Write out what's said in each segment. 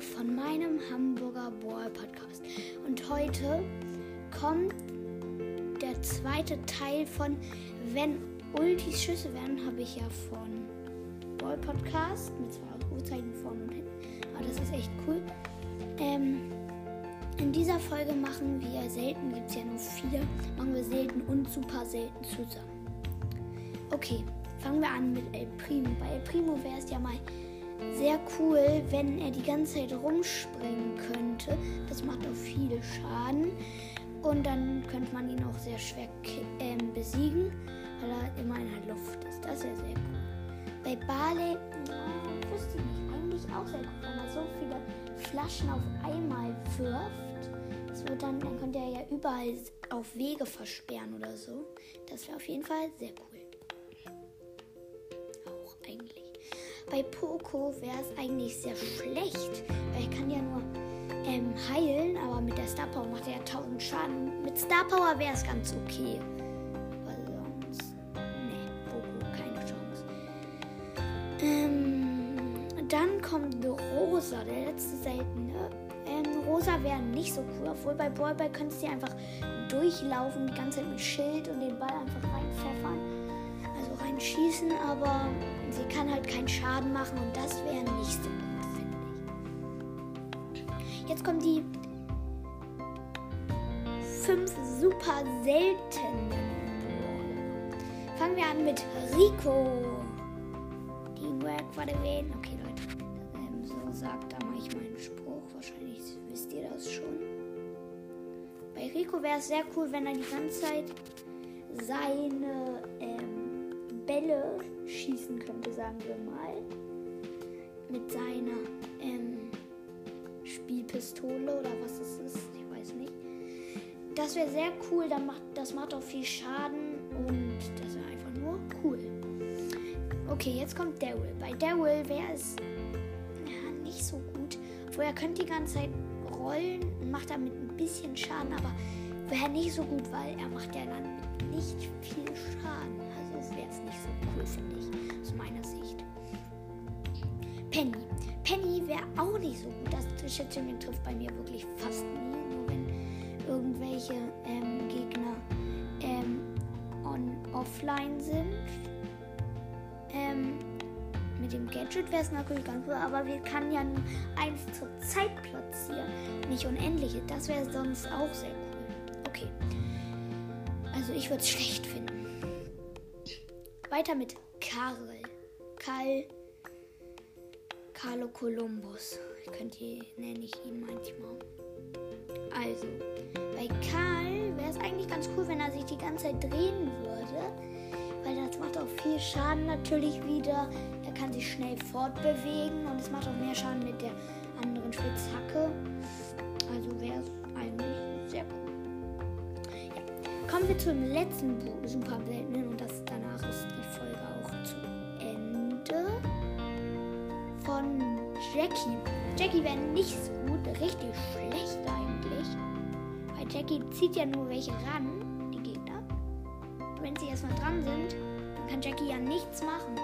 von meinem Hamburger Ball Podcast. Und heute kommt der zweite Teil von Wenn Ultis Schüsse werden, habe ich ja von Ball Podcast mit zwei Uhrzeichen vorne und hinten. Aber das ist echt cool. Ähm, in dieser Folge machen wir selten, gibt es ja nur vier, machen wir selten und super selten zusammen. Okay, fangen wir an mit El Primo. Bei El Primo wäre es ja mal sehr cool, wenn er die ganze Zeit rumspringen könnte. Das macht auch viel Schaden. Und dann könnte man ihn auch sehr schwer äh, besiegen, weil er immer in der Luft ist. Das wäre sehr cool. Bei Barley, ja, wüsste ich nicht, eigentlich auch sehr gut, wenn er so viele Flaschen auf einmal wirft. Das wird dann, dann könnte er ja überall auf Wege versperren oder so. Das wäre auf jeden Fall sehr cool. Bei Poco wäre es eigentlich sehr schlecht, weil er kann ja nur ähm, heilen, aber mit der Star Power macht er ja 1000 Schaden. Mit Star Power wäre es ganz okay. Weil nee, Poco, keine Chance. Ähm, dann kommt Rosa, der letzte seltene. Ähm, Rosa wäre nicht so cool, obwohl bei Ballball könntest du einfach durchlaufen, die ganze Zeit mit Schild und den Ball einfach reinpfeffern. Reinschießen, aber sie kann halt keinen Schaden machen und das wäre nicht so gut, finde ich. Jetzt kommen die fünf super seltenen Fangen wir an mit Rico. Teamwork for the win. Okay, Leute. Ähm, so sagt da mache ich meinen Spruch. Wahrscheinlich wisst ihr das schon. Bei Rico wäre es sehr cool, wenn er die ganze Zeit seine Bälle schießen könnte, sagen wir mal. Mit seiner ähm, Spielpistole oder was es ist, ich weiß nicht. Das wäre sehr cool, dann macht, das macht auch viel Schaden und das wäre einfach nur cool. Okay, jetzt kommt Daryl. Bei Daryl wäre es ja, nicht so gut. Wo er könnte die ganze Zeit rollen und macht damit ein bisschen Schaden, aber wäre nicht so gut, weil er macht ja dann nicht viel Schaden. Es nicht so cool, finde ich, aus meiner Sicht. Penny. Penny wäre auch nicht so gut. Das Schätzchen trifft bei mir wirklich fast nie. Nur wenn irgendwelche ähm, Gegner ähm, on, offline sind. Ähm, mit dem Gadget wäre es natürlich ganz cool, aber wir können ja nur eins zur Zeit platzieren, nicht unendliche. Das wäre sonst auch sehr cool. Okay. Also ich würde es schlecht finden. Weiter mit Karl. Karl. Carlo Columbus. Ich könnte nenne ich ihn manchmal. Also, bei Karl wäre es eigentlich ganz cool, wenn er sich die ganze Zeit drehen würde. Weil das macht auch viel Schaden natürlich wieder. Er kann sich schnell fortbewegen und es macht auch mehr Schaden mit der anderen Spitzhacke. Also wäre es eigentlich sehr cool. Ja. Kommen wir zum letzten Super Seltenen und das Jackie. Jackie wäre nicht so gut, richtig schlecht eigentlich. Weil Jackie zieht ja nur welche ran, die Gegner. Wenn sie erstmal dran sind, dann kann Jackie ja nichts machen.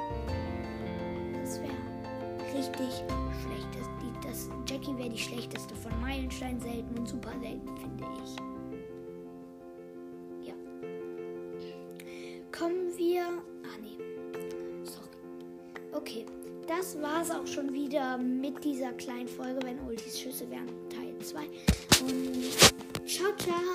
Das wäre richtig schlecht. Das, die, das, Jackie wäre die schlechteste von Meilenstein selten und super selten, finde ich. Ja. Kommen wir. Ah, nee. Sorry. Okay. Das war es auch schon wieder mit dieser kleinen Folge, wenn Ultis Schüsse wären, Teil 2. Und ciao, ciao.